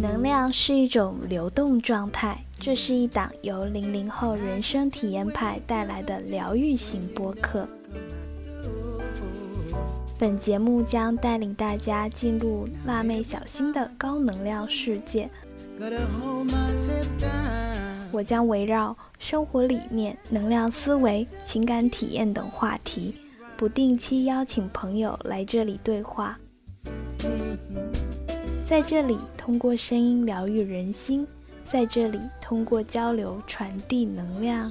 能量是一种流动状态，这是一档由零零后人生体验派带来的疗愈型播客。本节目将带领大家进入辣妹小新的高能量世界。我将围绕生活理念、能量思维、情感体验等话题，不定期邀请朋友来这里对话。在这里，通过声音疗愈人心；在这里，通过交流传递能量。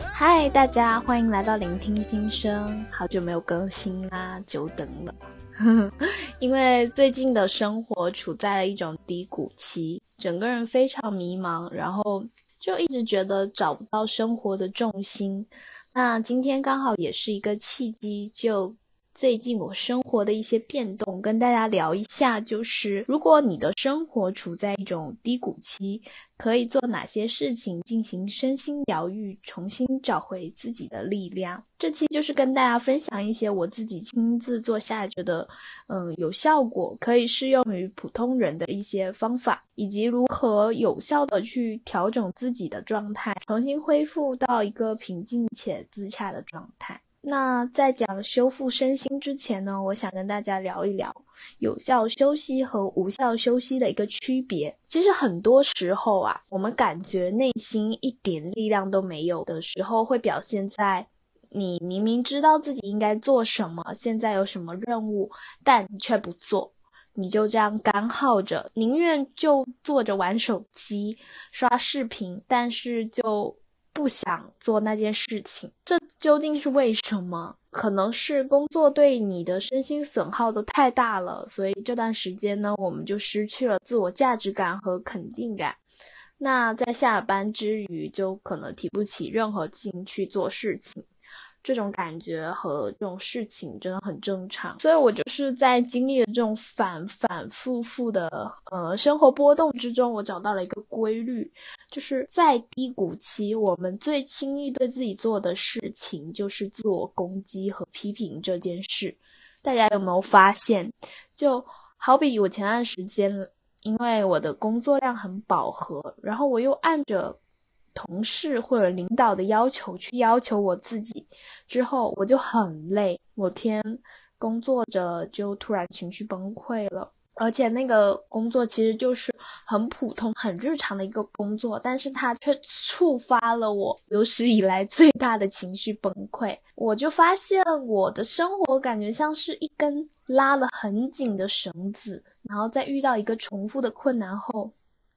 嗨，大家欢迎来到聆听心声。好久没有更新啦，久等了。因为最近的生活处在了一种低谷期，整个人非常迷茫，然后就一直觉得找不到生活的重心。那今天刚好也是一个契机，就。最近我生活的一些变动，跟大家聊一下。就是如果你的生活处在一种低谷期，可以做哪些事情进行身心疗愈，重新找回自己的力量？这期就是跟大家分享一些我自己亲自做下觉得，嗯，有效果，可以适用于普通人的一些方法，以及如何有效的去调整自己的状态，重新恢复到一个平静且自洽的状态。那在讲修复身心之前呢，我想跟大家聊一聊有效休息和无效休息的一个区别。其实很多时候啊，我们感觉内心一点力量都没有的时候，会表现在你明明知道自己应该做什么，现在有什么任务，但你却不做，你就这样干耗着，宁愿就坐着玩手机、刷视频，但是就。不想做那件事情，这究竟是为什么？可能是工作对你的身心损耗都太大了，所以这段时间呢，我们就失去了自我价值感和肯定感。那在下班之余，就可能提不起任何劲去做事情。这种感觉和这种事情真的很正常，所以我就是在经历了这种反反复复的呃生活波动之中，我找到了一个规律，就是在低谷期，我们最轻易对自己做的事情就是自我攻击和批评这件事。大家有没有发现？就好比我前段时间，因为我的工作量很饱和，然后我又按着。同事或者领导的要求去要求我自己，之后我就很累。我天，工作着就突然情绪崩溃了，而且那个工作其实就是很普通、很日常的一个工作，但是它却触发了我有史以来最大的情绪崩溃。我就发现我的生活感觉像是一根拉了很紧的绳子，然后在遇到一个重复的困难后。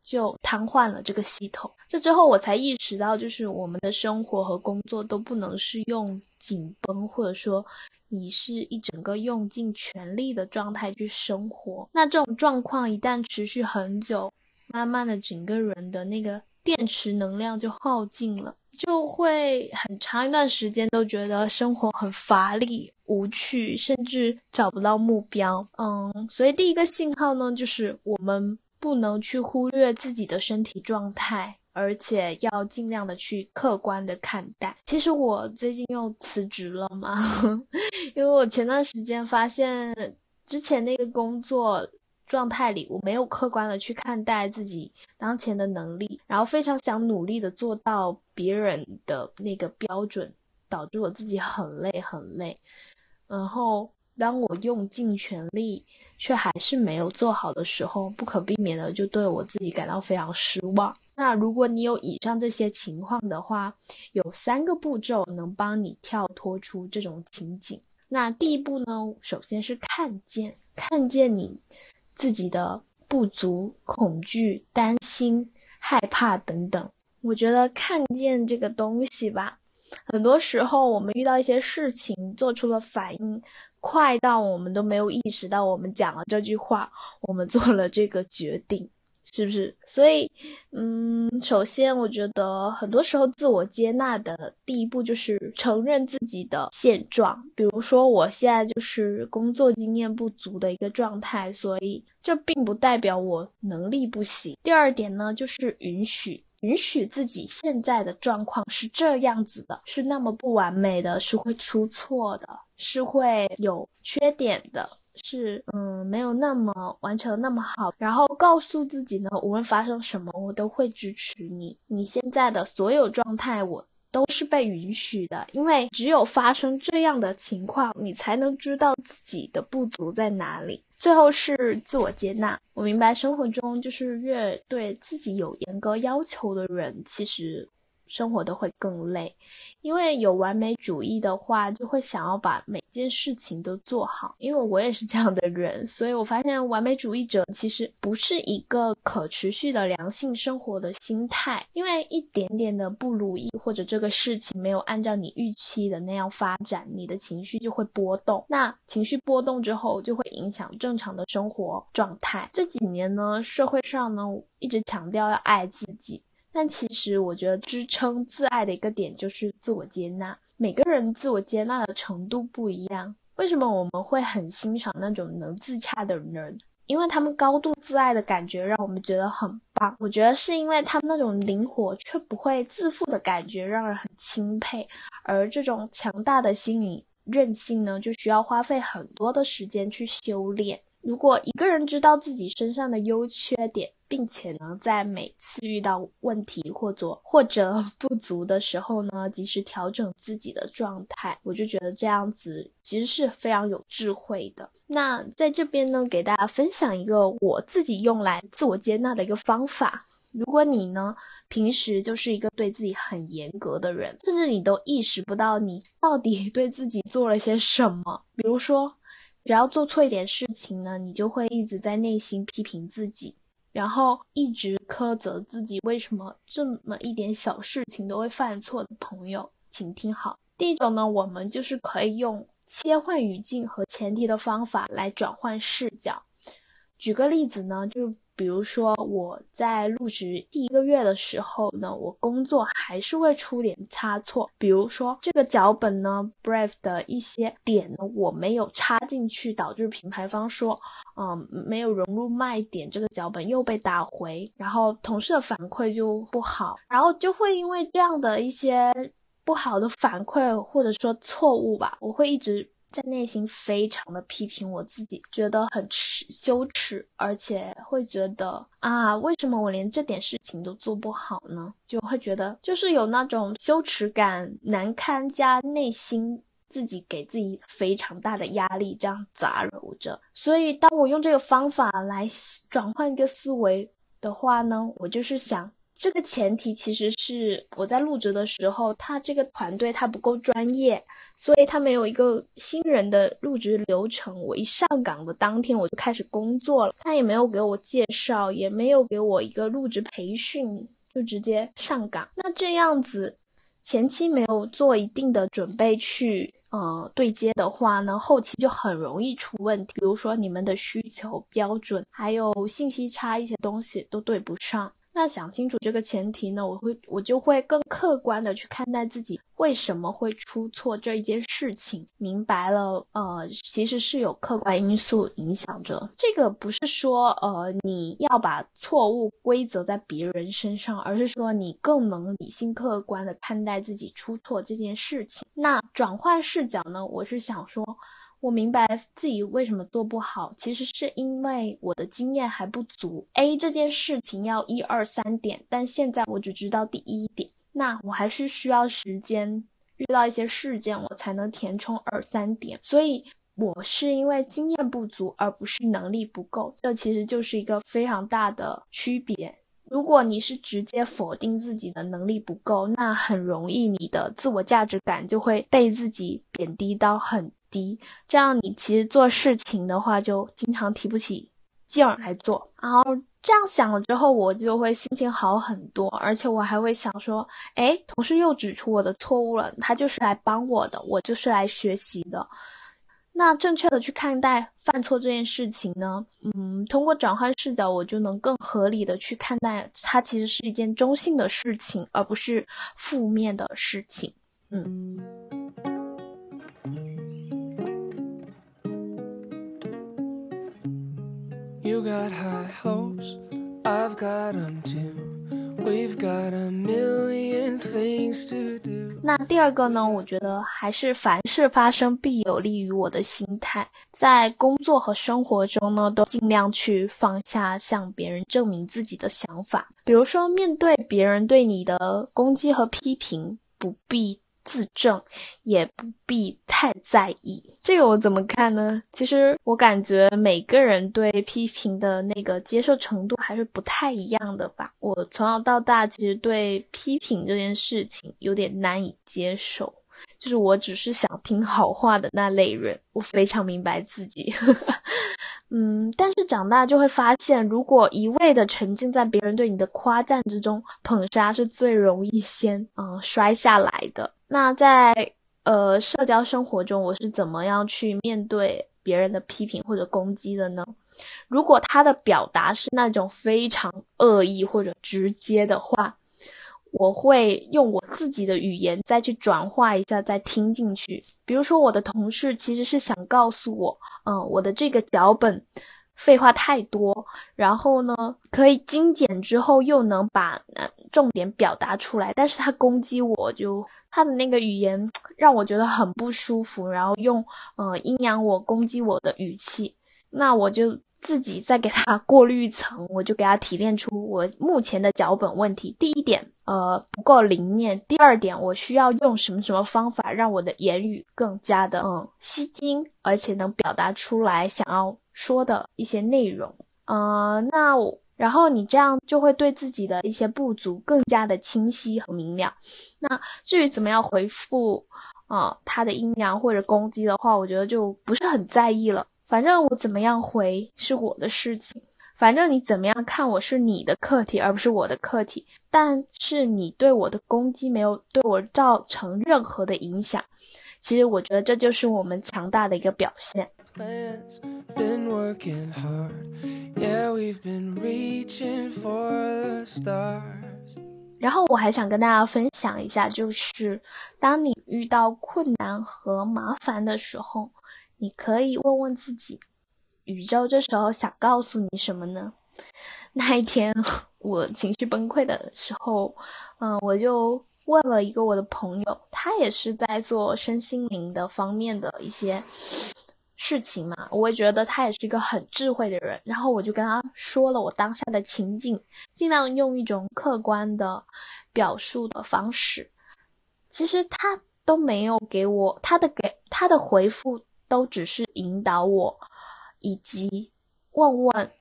就瘫痪了这个系统。这之后，我才意识到，就是我们的生活和工作都不能是用紧绷，或者说你是一整个用尽全力的状态去生活。那这种状况一旦持续很久，慢慢的整个人的那个电池能量就耗尽了，就会很长一段时间都觉得生活很乏力、无趣，甚至找不到目标。嗯，所以第一个信号呢，就是我们。不能去忽略自己的身体状态，而且要尽量的去客观的看待。其实我最近又辞职了嘛，因为我前段时间发现之前那个工作状态里，我没有客观的去看待自己当前的能力，然后非常想努力的做到别人的那个标准，导致我自己很累很累，然后。当我用尽全力，却还是没有做好的时候，不可避免的就对我自己感到非常失望。那如果你有以上这些情况的话，有三个步骤能帮你跳脱出这种情景。那第一步呢，首先是看见，看见你自己的不足、恐惧、担心、害怕等等。我觉得看见这个东西吧，很多时候我们遇到一些事情，做出了反应。快到我们都没有意识到，我们讲了这句话，我们做了这个决定，是不是？所以，嗯，首先我觉得很多时候自我接纳的第一步就是承认自己的现状。比如说，我现在就是工作经验不足的一个状态，所以这并不代表我能力不行。第二点呢，就是允许。允许自己现在的状况是这样子的，是那么不完美的，是会出错的，是会有缺点的，是嗯没有那么完成那么好。然后告诉自己呢，无论发生什么，我都会支持你。你现在的所有状态，我。都是被允许的，因为只有发生这样的情况，你才能知道自己的不足在哪里。最后是自我接纳。我明白，生活中就是越对自己有严格要求的人，其实。生活都会更累，因为有完美主义的话，就会想要把每件事情都做好。因为我也是这样的人，所以我发现完美主义者其实不是一个可持续的良性生活的心态。因为一点点的不如意，或者这个事情没有按照你预期的那样发展，你的情绪就会波动。那情绪波动之后，就会影响正常的生活状态。这几年呢，社会上呢一直强调要爱自己。但其实，我觉得支撑自爱的一个点就是自我接纳。每个人自我接纳的程度不一样。为什么我们会很欣赏那种能自洽的人？因为他们高度自爱的感觉让我们觉得很棒。我觉得是因为他们那种灵活却不会自负的感觉让人很钦佩。而这种强大的心理韧性呢，就需要花费很多的时间去修炼。如果一个人知道自己身上的优缺点，并且呢，在每次遇到问题或者或者 不足的时候呢，及时调整自己的状态，我就觉得这样子其实是非常有智慧的。那在这边呢，给大家分享一个我自己用来自我接纳的一个方法。如果你呢平时就是一个对自己很严格的人，甚至你都意识不到你到底 对自己做了些什么，比如说，只要做错一点事情呢，你就会一直在内心批评自己。然后一直苛责自己，为什么这么一点小事情都会犯错的朋友，请听好。第一种呢，我们就是可以用切换语境和前提的方法来转换视角。举个例子呢，就。比如说我在入职第一个月的时候呢，我工作还是会出点差错。比如说这个脚本呢，Brave 的一些点呢，我没有插进去，导致品牌方说，嗯，没有融入卖点，这个脚本又被打回，然后同事的反馈就不好，然后就会因为这样的一些不好的反馈或者说错误吧，我会一直。在内心非常的批评我自己，觉得很耻羞耻，而且会觉得啊，为什么我连这点事情都做不好呢？就会觉得就是有那种羞耻感、难堪加内心自己给自己非常大的压力，这样杂糅着。所以，当我用这个方法来转换一个思维的话呢，我就是想。这个前提其实是我在入职的时候，他这个团队他不够专业，所以他没有一个新人的入职流程。我一上岗的当天我就开始工作了，他也没有给我介绍，也没有给我一个入职培训，就直接上岗。那这样子前期没有做一定的准备去呃对接的话呢，后期就很容易出问题。比如说你们的需求标准还有信息差一些东西都对不上。那想清楚这个前提呢，我会我就会更客观的去看待自己为什么会出错这一件事情，明白了，呃，其实是有客观因素影响着。这个不是说，呃，你要把错误归责在别人身上，而是说你更能理性客观的看待自己出错这件事情。那转换视角呢，我是想说。我明白自己为什么做不好，其实是因为我的经验还不足。A 这件事情要一二三点，但现在我只知道第一点，那我还是需要时间，遇到一些事件我才能填充二三点。所以，我是因为经验不足，而不是能力不够。这其实就是一个非常大的区别。如果你是直接否定自己的能力不够，那很容易你的自我价值感就会被自己贬低到很。低，这样你其实做事情的话，就经常提不起劲儿来做。然后这样想了之后，我就会心情好很多，而且我还会想说，哎，同事又指出我的错误了，他就是来帮我的，我就是来学习的。那正确的去看待犯错这件事情呢？嗯，通过转换视角，我就能更合理的去看待它，其实是一件中性的事情，而不是负面的事情。嗯。You got high hopes, I've got them too. 那第二个呢？我觉得还是凡事发生必有利于我的心态，在工作和生活中呢，都尽量去放下向别人证明自己的想法。比如说，面对别人对你的攻击和批评，不必。自证也不必太在意，这个我怎么看呢？其实我感觉每个人对批评的那个接受程度还是不太一样的吧。我从小到大其实对批评这件事情有点难以接受，就是我只是想听好话的那类人。我非常明白自己，嗯，但是长大就会发现，如果一味的沉浸在别人对你的夸赞之中，捧杀是最容易先嗯摔下来的。那在呃社交生活中，我是怎么样去面对别人的批评或者攻击的呢？如果他的表达是那种非常恶意或者直接的话，我会用我自己的语言再去转化一下，再听进去。比如说，我的同事其实是想告诉我，嗯，我的这个脚本。废话太多，然后呢，可以精简之后又能把重点表达出来，但是他攻击我，就他的那个语言 让我觉得很不舒服，然后用呃阴阳我攻击我的语气，那我就自己再给他过滤一层，我就给他提炼出我目前的脚本问题。第一点，呃不够灵验；第二点，我需要用什么什么方法让我的言语更加的嗯吸睛，而且能表达出来想要。说的一些内容，呃，那然后你这样就会对自己的一些不足更加的清晰和明了。那至于怎么样回复啊他的阴阳或者攻击的话，我觉得就不是很在意了。反正我怎么样回是我的事情，反正你怎么样看我是你的课题，而不是我的课题。但是你对我的攻击没有对我造成任何的影响，其实我觉得这就是我们强大的一个表现。been working hard. Yeah, we've been reaching for the stars. 然后我还想跟大家分享一下，就是当你遇到困难和麻烦的时候，你可以问问自己，宇宙这时候想告诉你什么呢？那一天我情绪崩溃的时候，嗯，我就问了一个我的朋友，他也是在做身心灵的方面的一些。事情嘛，我也觉得他也是一个很智慧的人。然后我就跟他说了我当下的情境，尽量用一种客观的表述的方式。其实他都没有给我他的给他的回复，都只是引导我以及问问，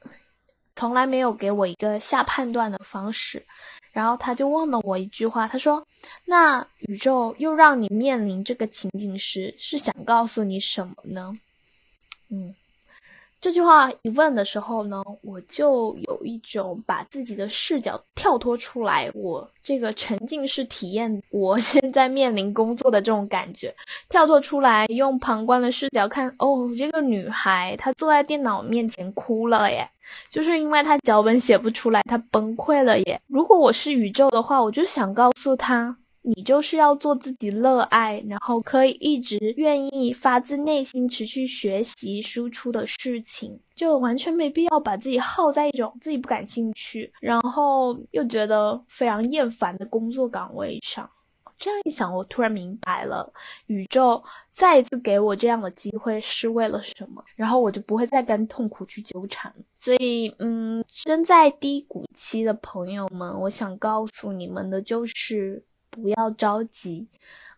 从来没有给我一个下判断的方式。然后他就问了我一句话，他说：“那宇宙又让你面临这个情景时，是想告诉你什么呢？”嗯，这句话一问的时候呢，我就有一种把自己的视角跳脱出来，我这个沉浸式体验我现在面临工作的这种感觉，跳脱出来，用旁观的视角看，哦，这个女孩她坐在电脑面前哭了耶，就是因为她脚本写不出来，她崩溃了耶。如果我是宇宙的话，我就想告诉她。你就是要做自己热爱，然后可以一直愿意发自内心持续学习输出的事情，就完全没必要把自己耗在一种自己不感兴趣，然后又觉得非常厌烦的工作岗位上。这样一想，我突然明白了，宇宙再一次给我这样的机会是为了什么，然后我就不会再跟痛苦去纠缠。所以，嗯，身在低谷期的朋友们，我想告诉你们的就是。不要着急，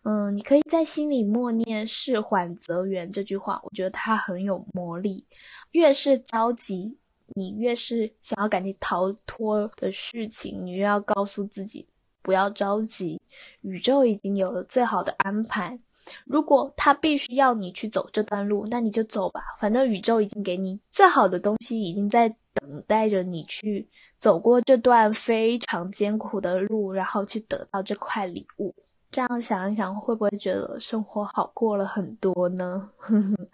嗯，你可以在心里默念“事缓则圆”这句话，我觉得它很有魔力。越是着急，你越是想要赶紧逃脱的事情，你越要告诉自己不要着急，宇宙已经有了最好的安排。如果他必须要你去走这段路，那你就走吧，反正宇宙已经给你最好的东西，已经在等待着你去。走过这段非常艰苦的路，然后去得到这块礼物，这样想一想，会不会觉得生活好过了很多呢？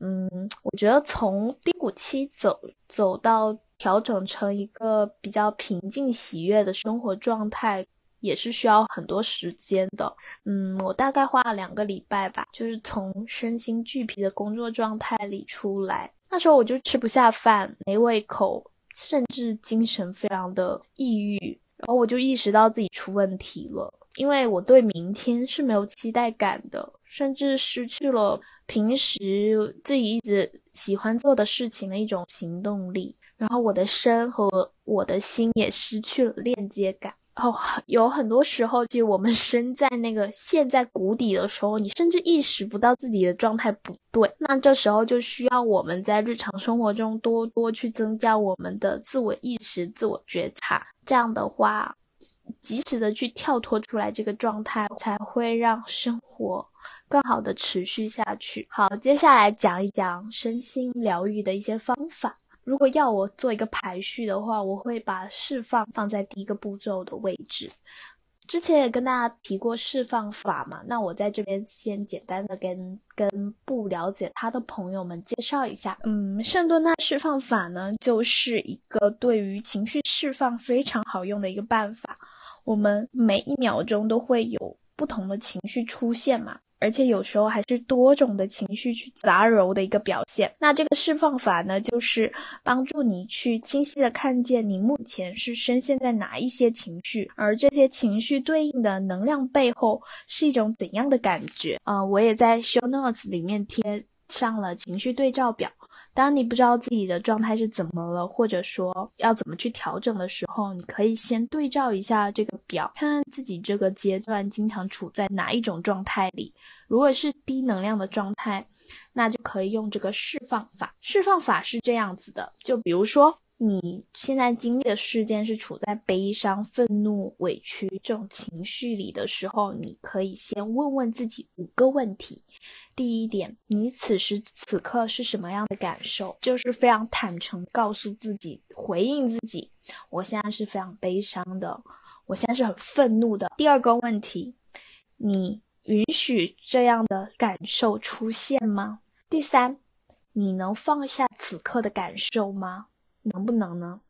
嗯，我觉得从低谷期走走到调整成一个比较平静喜悦的生活状态，也是需要很多时间的。嗯，我大概花了两个礼拜吧，就是从身心俱疲的工作状态里出来。那时候我就吃不下饭，没胃口。甚至精神非常的抑郁，然后我就意识到自己出问题了，因为我对明天是没有期待感的，甚至失去了平时自己一直喜欢做的事情的一种行动力。然后我的身和我的心也失去了链接感。哦，有很多时候，就我们身在那个陷在谷底的时候，你甚至意识不到自己的状态不对。那这时候就需要我们在日常生活中多多去增加我们的自我意识、自我觉察。这样的话，及时的去跳脱出来这个状态，才会让生活更好的持续下去。好，接下来讲一讲身心疗愈的一些方法。如果要我做一个排序的话，我会把释放放在第一个步骤的位置。之前也跟大家提过释放法嘛，那我在这边先简单的跟跟不了解他的朋友们介绍一下。嗯，圣多纳释放法呢，就是一个对于情绪释放非常好用的一个办法。我们每一秒钟都会有不同的情绪出现嘛。而且有时候还是多种的情绪去杂糅的一个表现。那这个释放法呢，就是帮助你去清晰的看见你目前是深陷在哪一些情绪，而这些情绪对应的能量背后是一种怎样的感觉。啊，我也在 show notes 里面贴上了情绪对照表。当你不知道自己的状态是怎么了，或者说要怎么去调整的时候，你可以先对照一下这个表，看看自己这个阶段经常处在哪一种状态里。如果是低能量的状态，那就可以用这个释放法。释放法是这样子的，就比如说。你现在经历的事件是处在悲伤、愤怒、委屈这种情绪里的时候，你可以先问问自己五个问题。第一点，你此时此刻是什么样的感受？就是非常坦诚告诉自己，回应自己，我现在是非常悲伤的，我现在是很愤怒的。第二个问题，你允许这样的感受出现吗？第三，你能放下此刻的感受吗？能不能呢？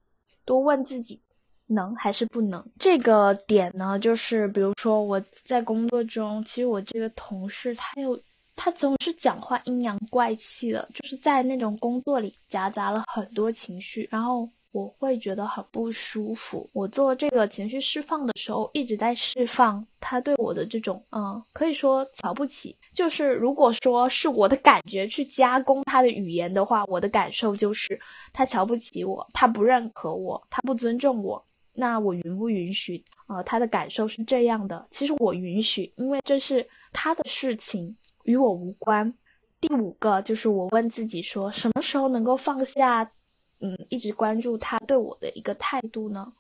多问自己，能还是不能？这个点呢，就是比如说我在工作中，其实我这个同事他又，他总是讲话阴阳怪气的，就是在那种工作里夹杂了很多情绪，然后。我会觉得很不舒服。我做这个情绪释放的时候，一直在释放他对我的这种，嗯，可以说瞧不起。就是如果说是我的感觉去加工他的语言的话，我的感受就是他瞧不起我，他不认可我，他不尊重我。那我允不允许？呃，他的感受是这样的。其实我允许，因为这是他的事情，与我无关。第五个就是我问自己说，什么时候能够放下？嗯，一直关注他对我的一个态度呢。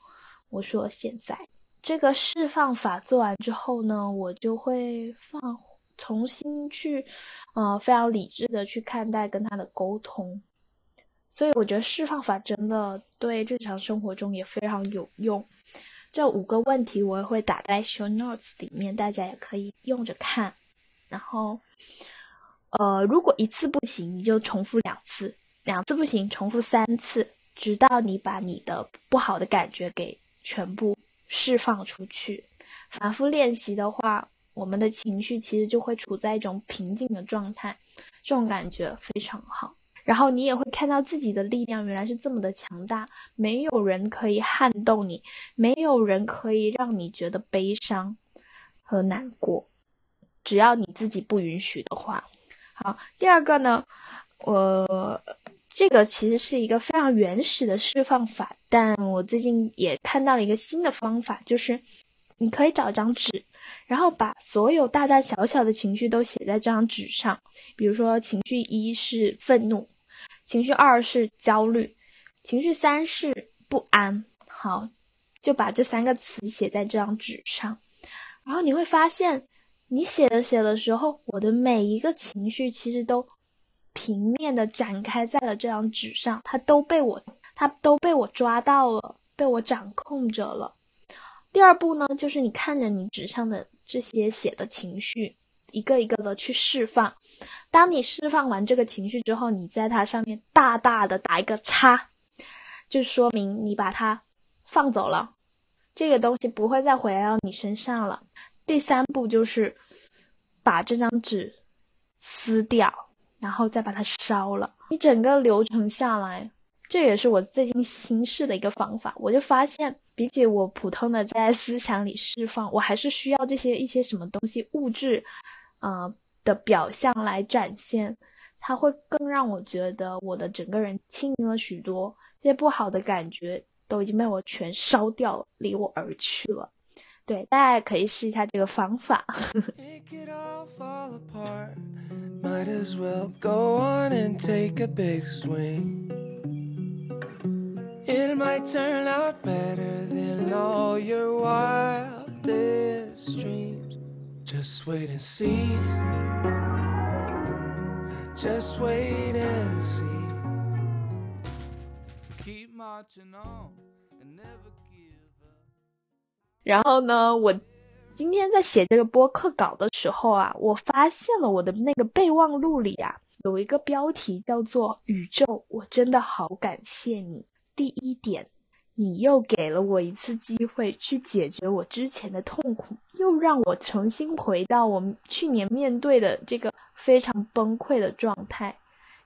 我说现在这个释放法做完之后呢，我就会放重新去，呃，非常理智的去看待跟他的沟通。所以我觉得释放法真的对日常生活中也非常有用。这五个问题我也会打在 show notes 里面，大家也可以用着看。然后，呃，如果一次不行，你就重复两次。两次不行，重复三次，直到你把你的不好的感觉给全部释放出去。反复练习的话，我们的情绪其实就会处在一种平静的状态，这种感觉非常好。然后你也会看到自己的力量原来是这么的强大，没有人可以撼动你，没有人可以让你觉得悲伤和难过，只要你自己不允许的话。好，第二个呢，我。这个其实是一个非常原始的释放法，但我最近也看到了一个新的方法，就是你可以找张纸，然后把所有大大小小的情绪都写在这张纸上。比如说，情绪一是愤怒，情绪二是焦虑，情绪三是不安。好，就把这三个词写在这张纸上，然后你会发现，你写着写的时候，我的每一个情绪其实都。平面的展开在了这张纸上，它都被我，它都被我抓到了，被我掌控着了。第二步呢，就是你看着你纸上的这些写的情绪，一个一个的去释放。当你释放完这个情绪之后，你在它上面大大的打一个叉，就说明你把它放走了，这个东西不会再回来到你身上了。第三步就是把这张纸撕掉。然后再把它烧了。一整个流程下来，这也是我最近新试的一个方法。我就发现，比起我普通的在思想里释放，我还是需要这些一些什么东西物质，啊的表象来展现，它会更让我觉得我的整个人轻盈了许多，这些不好的感觉都已经被我全烧掉了，离我而去了。对，大家可以试一下这个方法。take it off all apart It might turn out better than all your wildest dreams. Just wait and see. Just wait and see. Keep marching on and never give up. 然后呢，我 今天在写这个播客稿的时候啊，我发现了我的那个备忘录里啊，有一个标题叫做“宇宙，我真的好感谢你”。第一点，你又给了我一次机会去解决我之前的痛苦，又让我重新回到我去年面对的这个非常崩溃的状态。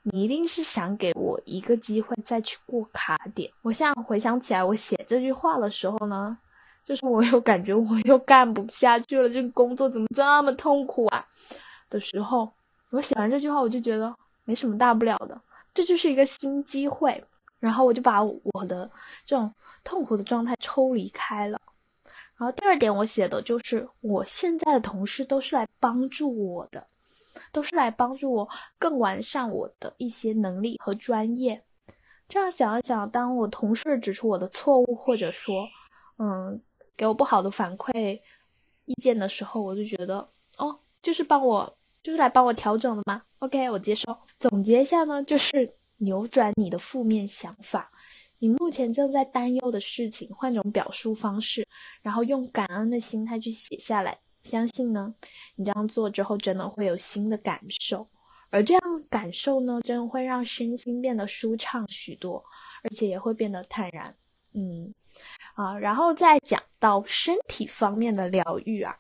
你一定是想给我一个机会再去过卡点。我现在回想起来，我写这句话的时候呢，就是我又感觉我又干不下去了，这个工作怎么这么痛苦啊？的时候，我写完这句话，我就觉得没什么大不了的，这就是一个新机会。然后我就把我的这种痛苦的状态抽离开了。然后第二点，我写的就是我现在的同事都是来帮助我的，都是来帮助我更完善我的一些能力和专业。这样想一想，当我同事指出我的错误，或者说，嗯，给我不好的反馈意见的时候，我就觉得，哦，就是帮我，就是来帮我调整的吗？OK，我接受。总结一下呢，就是。扭转你的负面想法，你目前正在担忧的事情，换种表述方式，然后用感恩的心态去写下来。相信呢，你这样做之后，真的会有新的感受，而这样感受呢，真的会让身心变得舒畅许多，而且也会变得坦然。嗯，啊，然后再讲到身体方面的疗愈啊，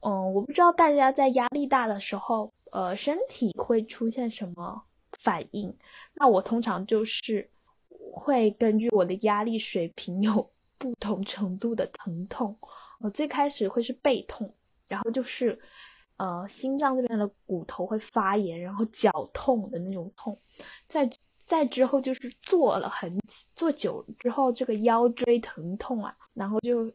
嗯，我不知道大家在压力大的时候，呃，身体会出现什么？反应，那我通常就是会根据我的压力水平有不同程度的疼痛。我最开始会是背痛，然后就是呃心脏这边的骨头会发炎，然后脚痛的那种痛。再再之后就是坐了很坐久之后，这个腰椎疼痛啊，然后就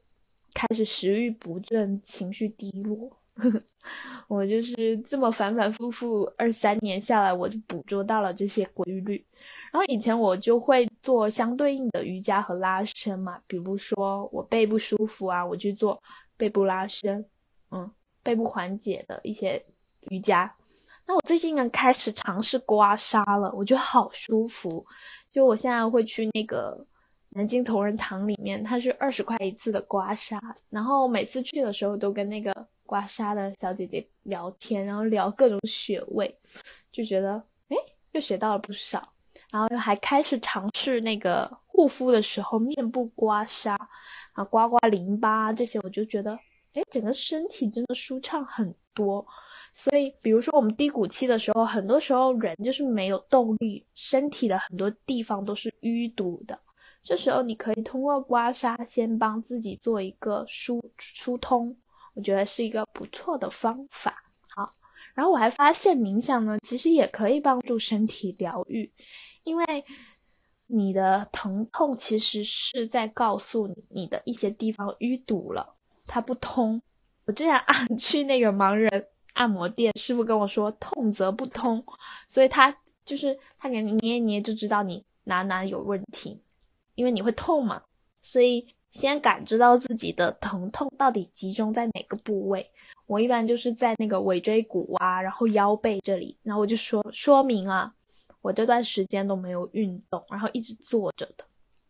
开始食欲不振，情绪低落。我就是这么反反复复二三年下来，我就捕捉到了这些规律。然后以前我就会做相对应的瑜伽和拉伸嘛，比如说我背不舒服啊，我去做背部拉伸，嗯，背部缓解的一些瑜伽。我最近呢开始尝试刮痧了，我觉得好舒服。就我现在会去那个南京同仁堂里面，它是二十块一次的刮痧，然后每次去的时候都跟那个。刮痧的小姐姐聊天，然后聊各种穴位，就觉得哎，又学到了不少。然后还开始尝试那个护肤的时候面部刮痧，啊，刮刮淋巴这些，我就觉得哎，整个身体真的舒畅很多。所以，比如说我们低谷期的时候，很多时候人就是没有动力，身体的很多地方都是淤堵的。这时候你可以通过刮痧先帮自己做一个疏疏通。我觉得是一个不错的方法。好，然后我还发现冥想呢，其实也可以帮助身体疗愈，因为你的疼痛其实是在告诉你你的一些地方淤堵了，它不通。我之前按 去那个盲人按摩店，师傅跟我说痛则不通，所以他就是他给你捏一捏就知道你哪哪有问题，因为你会痛嘛，所以。先感知到自己的疼痛到底集中在哪个部位，我一般就是在那个尾椎骨啊，然后腰背这里，然后我就说说明啊，我这段时间都没有运动，然后一直坐着的，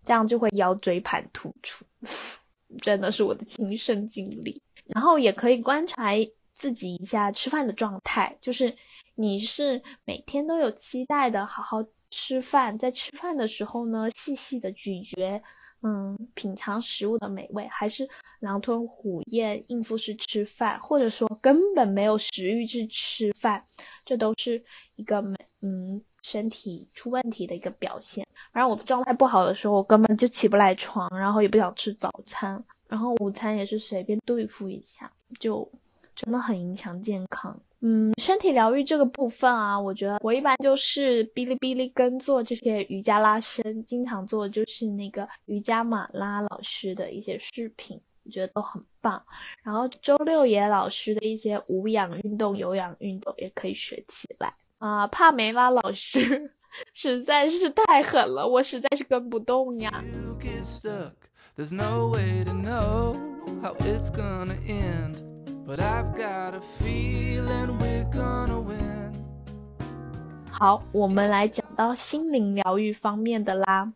这样就会腰椎盘突出，真的是我的亲身经历。然后也可以观察自己一下吃饭的状态，就是你是每天都有期待的好好吃饭，在吃饭的时候呢，细细的咀嚼。嗯，品尝食物的美味，还是狼吞虎咽应付式吃饭，或者说根本没有食欲去吃饭，这都是一个美嗯身体出问题的一个表现。然后我状态不好的时候，我根本就起不来床，然后也不想吃早餐，然后午餐也是随便对付一下，就真的很影响健康。嗯，身体疗愈这个部分啊，我觉得我一般就是哔哩哔哩跟做这些瑜伽拉伸，经常做就是那个瑜伽马拉老师的一些视频，我觉得都很棒。然后周六野老师的一些无氧运动、有氧运动也可以学起来啊。帕梅拉老师 实在是太狠了，我实在是跟不动呀。There's no way to know how it's gonna end but i've got a feeling we're gonna win. 好我们来讲到心灵疗愈方面的啦。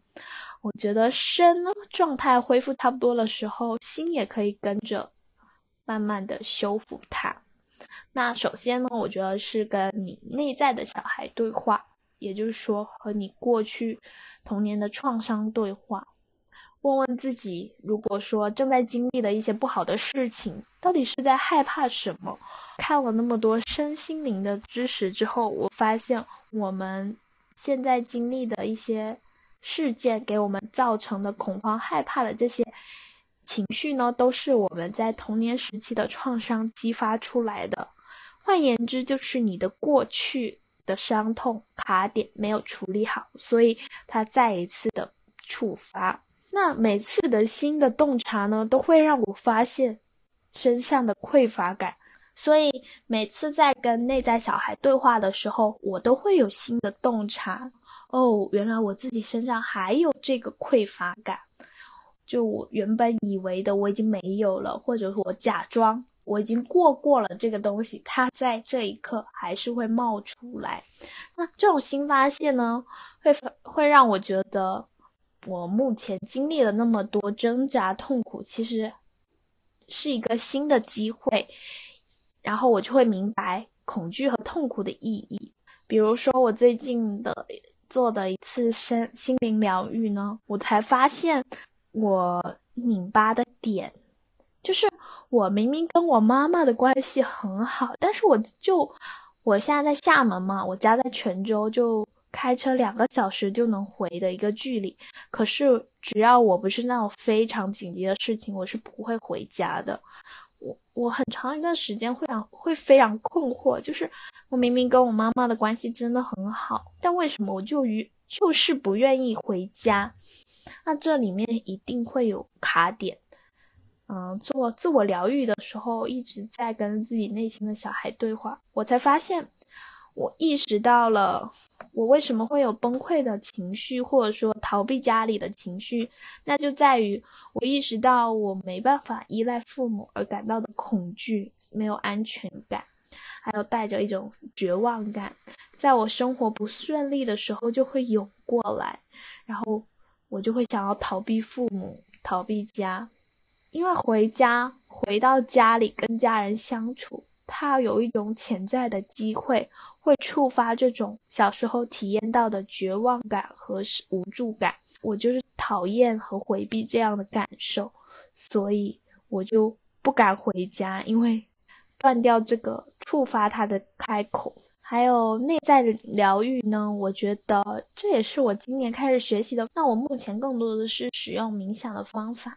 我觉得身状态恢复差不多的时候心也可以跟着慢慢的修复它。那首先呢我觉得是跟你内在的小孩对话也就是说和你过去童年的创伤对话。问问自己，如果说正在经历的一些不好的事情，到底是在害怕什么？看了那么多身心灵的知识之后，我发现我们现在经历的一些事件，给我们造成的恐慌、害怕的这些情绪呢，都是我们在童年时期的创伤激发出来的。换言之，就是你的过去的伤痛卡点没有处理好，所以它再一次的触发。那每次的新的洞察呢，都会让我发现身上的匮乏感，所以每次在跟内在小孩对话的时候，我都会有新的洞察。哦，原来我自己身上还有这个匮乏感，就我原本以为的我已经没有了，或者我假装我已经过过了这个东西，它在这一刻还是会冒出来。那这种新发现呢，会会让我觉得。我目前经历了那么多挣扎痛苦，其实是一个新的机会，然后我就会明白恐惧和痛苦的意义。比如说，我最近的做的一次身心灵疗愈呢，我才发现我拧巴的点，就是我明明跟我妈妈的关系很好，但是我就我现在在厦门嘛，我家在泉州就。开车两个小时就能回的一个距离，可是只要我不是那种非常紧急的事情，我是不会回家的。我我很长一段时间会常会非常困惑，就是我明明跟我妈妈的关系真的很好，但为什么我就于就是不愿意回家？那这里面一定会有卡点。嗯，做自我疗愈的时候，一直在跟自己内心的小孩对话，我才发现。我意识到了，我为什么会有崩溃的情绪，或者说逃避家里的情绪，那就在于我意识到我没办法依赖父母而感到的恐惧、没有安全感，还有带着一种绝望感，在我生活不顺利的时候就会涌过来，然后我就会想要逃避父母、逃避家，因为回家回到家里跟家人相处，它有一种潜在的机会。会触发这种小时候体验到的绝望感和无助感，我就是讨厌和回避这样的感受，所以我就不敢回家，因为断掉这个触发它的开口。还有内在的疗愈呢，我觉得这也是我今年开始学习的。那我目前更多的是使用冥想的方法。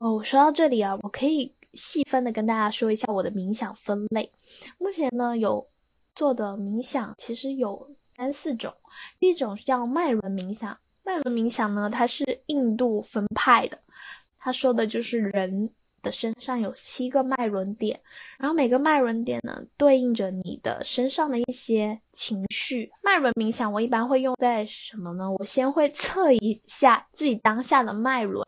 哦，说到这里啊，我可以细分的跟大家说一下我的冥想分类。目前呢有。做的冥想其实有三四种，一种叫脉轮冥想。脉轮冥想呢，它是印度分派的，它说的就是人的身上有七个脉轮点，然后每个脉轮点呢，对应着你的身上的一些情绪。脉轮冥想我一般会用在什么呢？我先会测一下自己当下的脉轮，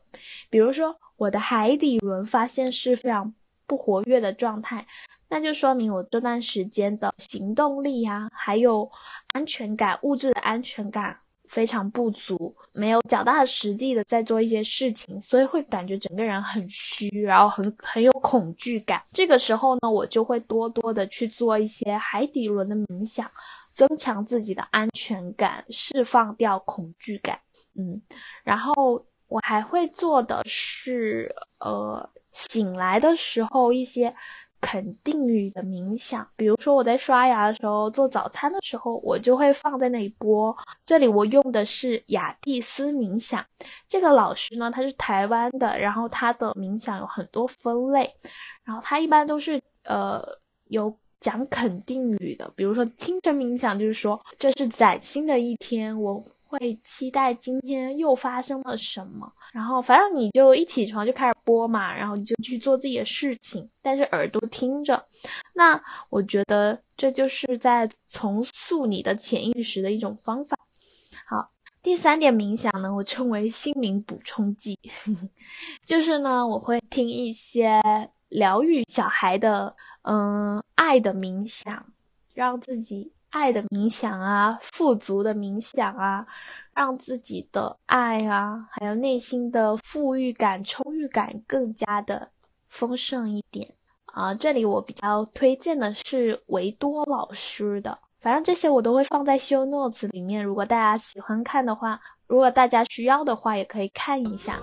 比如说我的海底轮发现是非常不活跃的状态。那就说明我这段时间的行动力啊，还有安全感、物质的安全感非常不足，没有脚踏实地的在做一些事情，所以会感觉整个人很虚，然后很很有恐惧感。这个时候呢，我就会多多的去做一些海底轮的冥想，增强自己的安全感，释放掉恐惧感。嗯，然后我还会做的是，呃，醒来的时候一些。肯定语的冥想，比如说我在刷牙的时候、做早餐的时候，我就会放在那里播。这里我用的是雅蒂斯冥想，这个老师呢，他是台湾的，然后他的冥想有很多分类，然后他一般都是呃有讲肯定语的，比如说清晨冥想，就是说这是崭新的一天，我。会期待今天又发生了什么，然后反正你就一起床就开始播嘛，然后你就去做自己的事情，但是耳朵听着。那我觉得这就是在重塑你的潜意识的一种方法。好，第三点冥想呢，我称为心灵补充剂，就是呢，我会听一些疗愈小孩的，嗯，爱的冥想，让自己。爱的冥想啊，富足的冥想啊，让自己的爱啊，还有内心的富裕感、充裕感更加的丰盛一点啊。这里我比较推荐的是维多老师的，反正这些我都会放在修 notes 里面。如果大家喜欢看的话，如果大家需要的话，也可以看一下。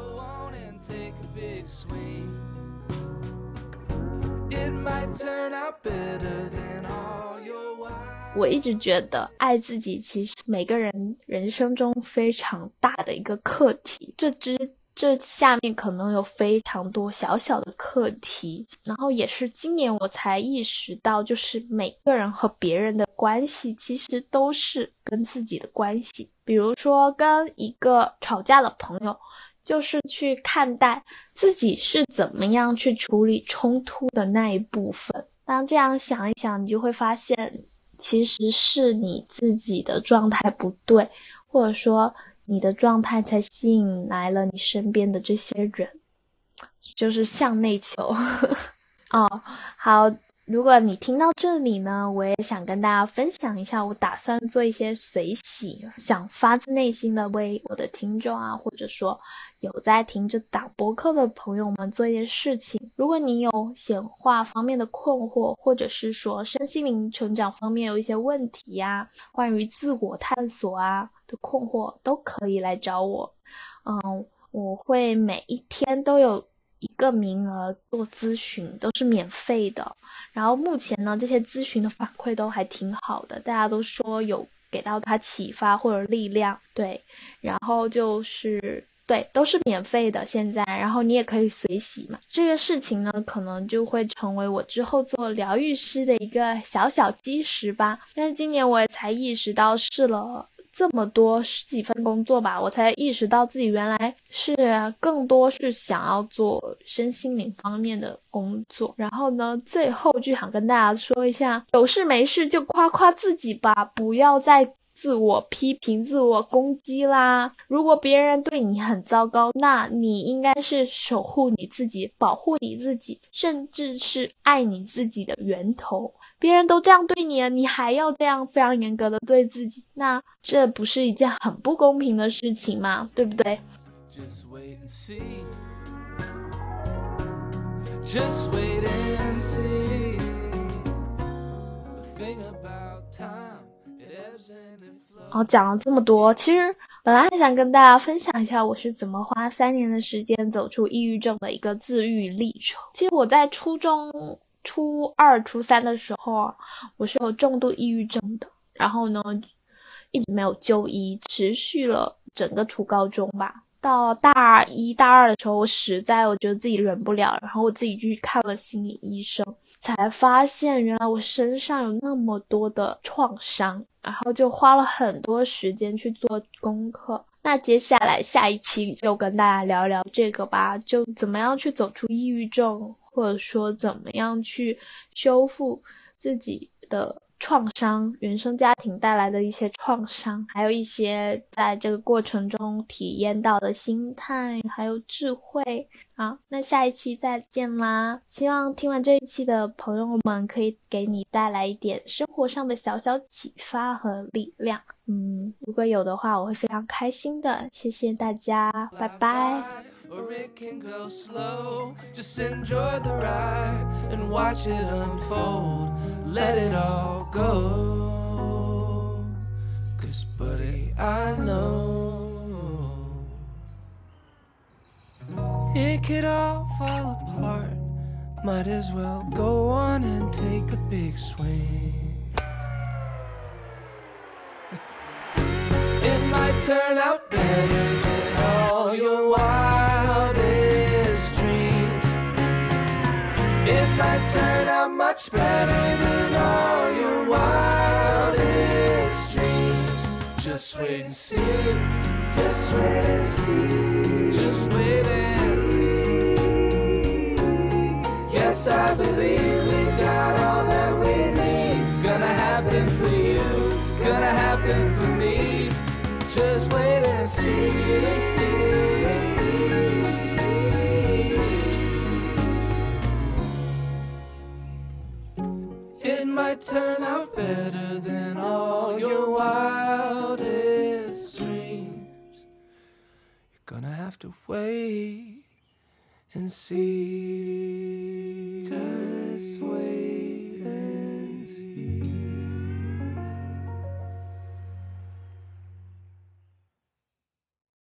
我一直觉得爱自己，其实每个人人生中非常大的一个课题。这之这下面可能有非常多小小的课题，然后也是今年我才意识到，就是每个人和别人的关系，其实都是跟自己的关系。比如说跟一个吵架的朋友，就是去看待自己是怎么样去处理冲突的那一部分。当这样想一想，你就会发现。其实是你自己的状态不对，或者说你的状态才吸引来了你身边的这些人，就是向内求。哦，好。如果你听到这里呢，我也想跟大家分享一下，我打算做一些随喜，想发自内心的为我的听众啊，或者说有在听着打播客的朋友们做一件事情。如果你有显化方面的困惑，或者是说身心灵成长方面有一些问题呀，关于自我探索啊的困惑，都可以来找我。嗯，我会每一天都有。一个名额做咨询都是免费的，然后目前呢，这些咨询的反馈都还挺好的，大家都说有给到他启发或者力量，对，然后就是对，都是免费的现在，然后你也可以随喜嘛。这个事情呢，可能就会成为我之后做疗愈师的一个小小基石吧。但是今年我也才意识到试了。这么多十几份工作吧，我才意识到自己原来是更多是想要做身心灵方面的工作。然后呢，最后就想跟大家说一下，有事没事就夸夸自己吧，不要再自我批评、自我攻击啦。如果别人对你很糟糕，那你应该是守护你自己、保护你自己，甚至是爱你自己的源头。别人都这样对你了，你还要这样非常严格的对自己，那这不是一件很不公平的事情吗？对不对 just wait and see just wait and see？好，讲了这么多，其实本来还想跟大家分享一下我是怎么花三年的时间走出抑郁症的一个自愈历程。其实我在初中。初二、初三的时候，我是有重度抑郁症的，然后呢，一直没有就医，持续了整个初高中吧。到大一大二的时候，我实在我觉得自己忍不了，然后我自己去看了心理医生，才发现原来我身上有那么多的创伤，然后就花了很多时间去做功课。那接下来下一期就跟大家聊聊这个吧，就怎么样去走出抑郁症。或者说，怎么样去修复自己的创伤，原生家庭带来的一些创伤，还有一些在这个过程中体验到的心态，还有智慧。好，那下一期再见啦！希望听完这一期的朋友们可以给你带来一点生活上的小小启发和力量。嗯，如果有的话，我会非常开心的。谢谢大家，拜拜。Or it can go slow. Just enjoy the ride and watch it unfold. Let it all go. Cause, buddy, I know it could all fall apart. Might as well go on and take a big swing. It might turn out better than all your wildest turn out much better than all your wildest dreams. Just wait and see. Just wait and see. Just wait and see. Yes, I believe we've got all that we need. It's gonna happen for you. It's gonna happen for me. Just wait and see. Might turn out better than all your wildest dreams. You're gonna have to wait and see. Just wait.